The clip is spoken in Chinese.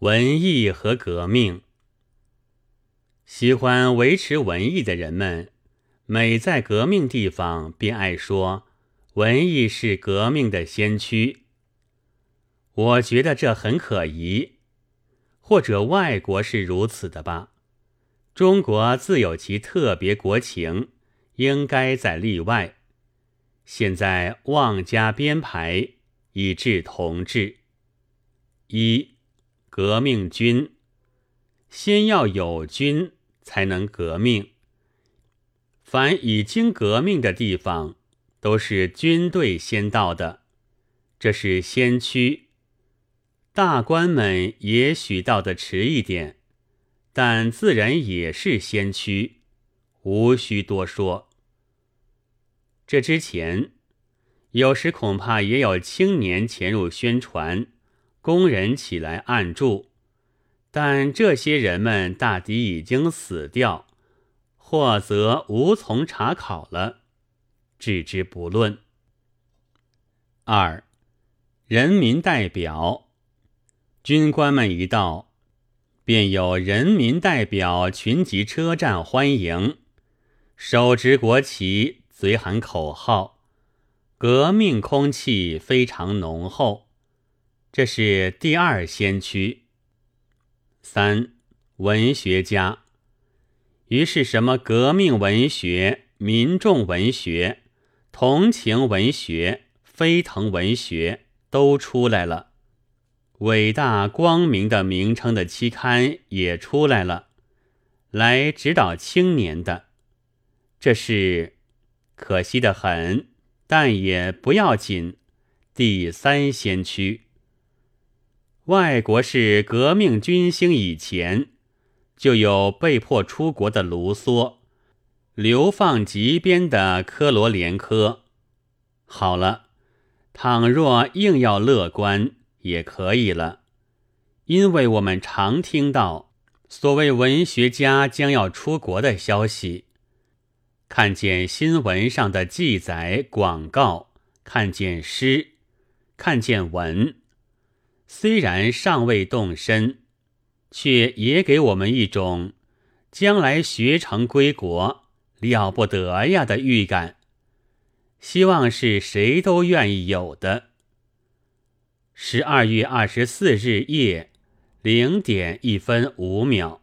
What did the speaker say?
文艺和革命。喜欢维持文艺的人们，每在革命地方，便爱说文艺是革命的先驱。我觉得这很可疑，或者外国是如此的吧。中国自有其特别国情，应该在例外。现在妄加编排，以致同志。一革命军，先要有军，才能革命。凡已经革命的地方，都是军队先到的，这是先驱。大官们也许到的迟一点，但自然也是先驱，无需多说。这之前，有时恐怕也有青年潜入宣传。工人起来按住，但这些人们大抵已经死掉，或则无从查考了，置之不论。二，人民代表，军官们一到，便有人民代表群集车站欢迎，手执国旗，嘴喊口号，革命空气非常浓厚。这是第二先驱。三文学家，于是什么革命文学、民众文学、同情文学、飞腾文学都出来了，伟大光明的名称的期刊也出来了，来指导青年的。这是可惜的很，但也不要紧。第三先驱。外国是革命军兴以前，就有被迫出国的卢梭，流放极边的科罗连科。好了，倘若硬要乐观，也可以了，因为我们常听到所谓文学家将要出国的消息，看见新闻上的记载、广告，看见诗，看见文。虽然尚未动身，却也给我们一种将来学成归国了不得呀的预感。希望是谁都愿意有的。十二月二十四日夜零点一分五秒。